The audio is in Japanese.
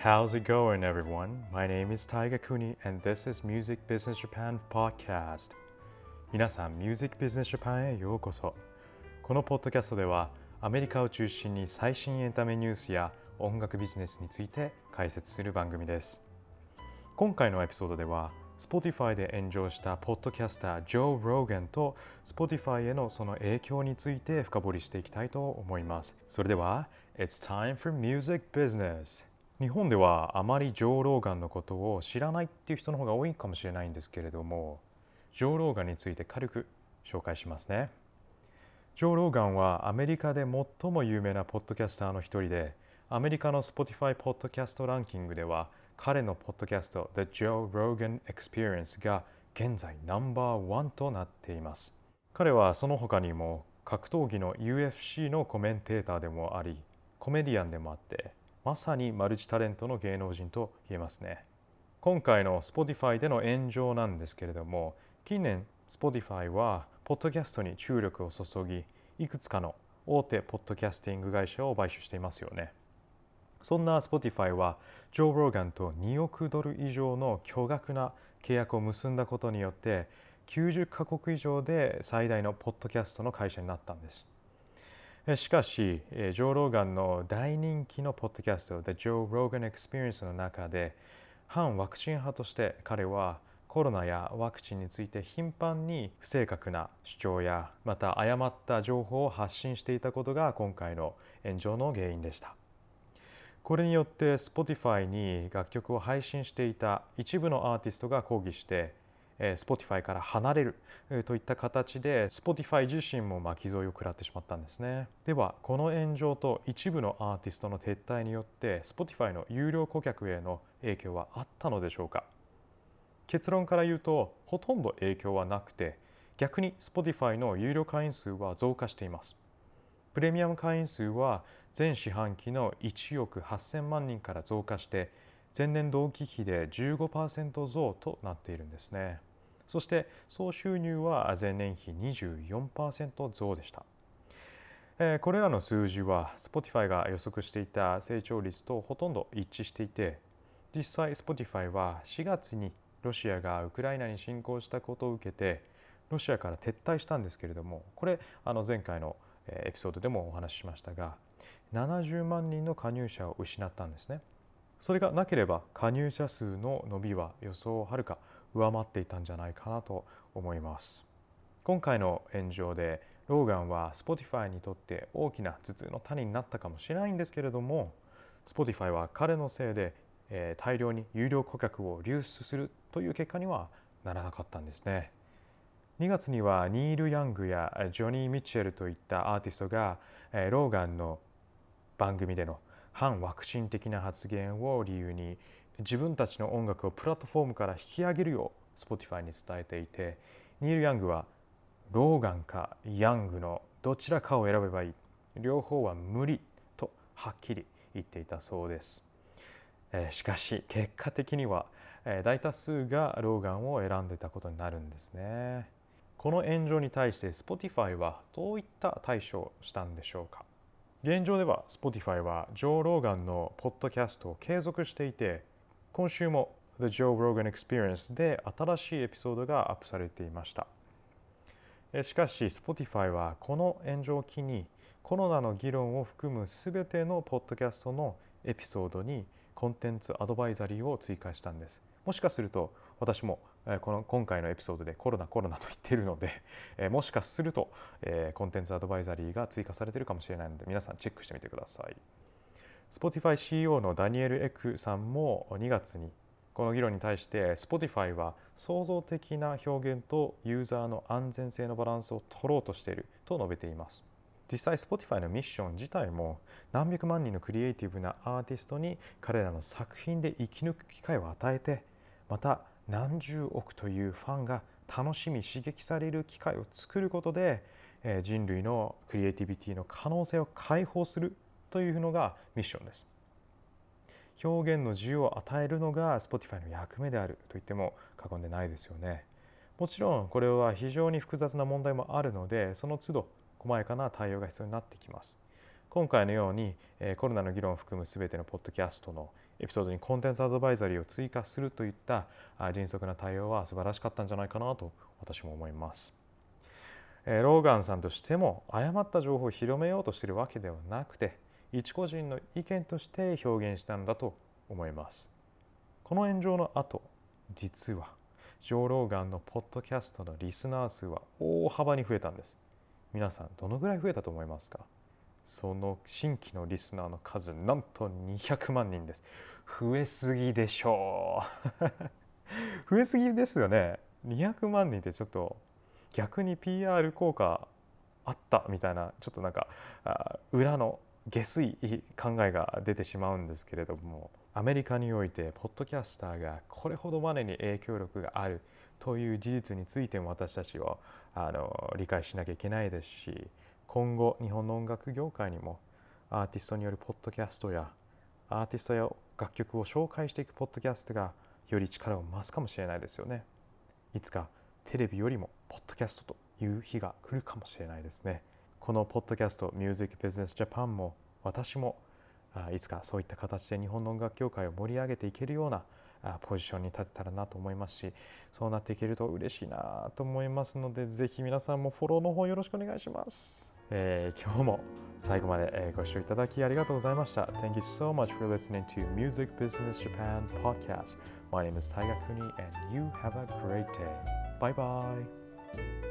How's it going, everyone? My name is Taiga Kuni, and this is Music Business Japan Podcast. 皆さん、Music Business Japan へようこそ。このポッドキャストでは、アメリカを中心に最新エンタメニュースや音楽ビジネスについて解説する番組です。今回のエピソードでは、Spotify で炎上したポッドキャスター、ジョー・ローガンと Spotify へのその影響について深掘りしていきたいと思います。それでは、It's time for music business! 日本ではあまりジョー・ローガンのことを知らないっていう人の方が多いかもしれないんですけれどもジョー・ローガンについて軽く紹介しますね。ジョー・ローガンはアメリカで最も有名なポッドキャスターの一人でアメリカの Spotify ポッドキャストランキングでは彼のポッドキャスト The Joe Rogan Experience が現在ナンバーワンとなっています。彼はその他にも格闘技の UFC のコメンテーターでもありコメディアンでもあってまさにマルチタレントの芸能人と言えますね。今回の Spotify での炎上なんですけれども近年 Spotify はポッドキャストに注力を注ぎいくつかの大手ポッドキャスティング会社を買収していますよね。そんな Spotify はジョー・ローガンと2億ドル以上の巨額な契約を結んだことによって90カ国以上で最大のポッドキャストの会社になったんです。しかし、ジョー・ローガンの大人気のポッドキャスト The Joe Rogan Experience の中で反ワクチン派として彼はコロナやワクチンについて頻繁に不正確な主張やまた誤った情報を発信していたことが今回の炎上の原因でした。これによって Spotify に楽曲を配信していた一部のアーティストが抗議して Spotify から離れるといった形で Spotify 自身も巻き添えを食らってしまったんですね。ではこの炎上と一部のアーティストの撤退によって Spotify の有料顧客への影響はあったのでしょうか？結論から言うとほとんど影響はなくて逆に Spotify の有料会員数は増加しています。プレミアム会員数は前四半期の1億8000万人から増加して前年同期比で15%増となっているんですね。そして総収入は前年比24%増でした。これらの数字は Spotify が予測していた成長率とほとんど一致していて実際 Spotify は4月にロシアがウクライナに侵攻したことを受けてロシアから撤退したんですけれどもこれあの前回のエピソードでもお話ししましたが70万人の加入者を失ったんですねそれがなければ加入者数の伸びは予想をはるか上回っていたんじゃないかなと思います。今回の炎上でローガンは Spotify にとって大きな頭痛の種になったかもしれないんですけれども Spotify は彼のせいで、大量に有料顧客を流出するという結果にはならなかったんですね。2月にはニール・ヤングやジョニー・ミッチェルといったアーティストが、ローガンの番組での反ワクチン的な発言を理由に自分たちの音楽をプラットフォームから引き上げるよう Spotify に伝えていてニール・ヤングはローガンかヤングのどちらかを選べばいい。両方は無理とはっきり言っていたそうです、えー、しかし結果的には、えー、大多数がローガンを選んでたことになるんですね。この炎上に対して Spotify はどういった対処をしたんでしょうか。現状では Spotify はジョー・ローガンのポッドキャストを継続していて今週も The Joe Rogan Experience で新しいエピソードがアップされていました。しかし Spotify はこの炎上を機にコロナの議論を含むすべてのポッドキャストのエピソードにコンテンツアドバイザリーを追加したんです。もしかすると私もこの今回のエピソードでコロナコロナと言っているのでもしかするとコンテンツアドバイザリーが追加されているかもしれないので皆さんチェックしてみてください。Spotify CEO のダニエル・エクさんも2月にこの議論に対して Spotify は創造的な表現とユーザーの安全性のバランスを取ろうとしていると述べています。実際 Spotify のミッション自体も何百万人のクリエイティブなアーティストに彼らの作品で生き抜く機会を与えてまた何十億というファンが楽しみ刺激される機会を作ることで人類のクリエイティビティの可能性を解放するというのがミッションです。表現の自由を与えるのが Spotify の役目であると言っても過言でないですよね。もちろんこれは非常に複雑な問題もあるのでその都度細やかな対応が必要になってきます。今回のようにコロナの議論を含む全てのポッドキャストのエピソードにコンテンツアドバイザリーを追加するといった迅速な対応は素晴らしかったんじゃないかなと私も思います。ローガンさんとしても誤った情報を広めようとしているわけではなくて一個人の意見として表現したんだと思います。この炎上の後実はジョー・ローガンのポッドキャストのリスナー数は大幅に増えたんです。皆さんどのぐらい増えたと思いますか？その新規のリスナーの数なんと200万人です増えすぎでしょう 増えすぎですよね200万人ってちょっと逆に PR 効果あったみたいなちょっとなんか裏の下水考えが出てしまうんですけれどもアメリカにおいてポッドキャスターがこれほどまでに影響力があるという事実についても私たちはあの理解しなきゃいけないですし今後日本の音楽業界にもアーティストによるポッドキャストやアーティストや楽曲を紹介していくポッドキャストがより力を増すかもしれないですよね。いつかテレビよりもポッドキャストという日が来るかもしれないですね。このポッドキャスト Music Business Japan も私もいつかそういった形で日本の音楽業界を盛り上げていけるようなポジションに立てたらなと思いますしそうなっていけると嬉しいなと思いますのでぜひ皆さんもフォローの方よろしくお願いします、えー、今日も最後までご視聴いただきありがとうございました。Thank you so much for listening to Music Business Japan podcast. My name is Taiga Kuni and you have a great day. Bye bye.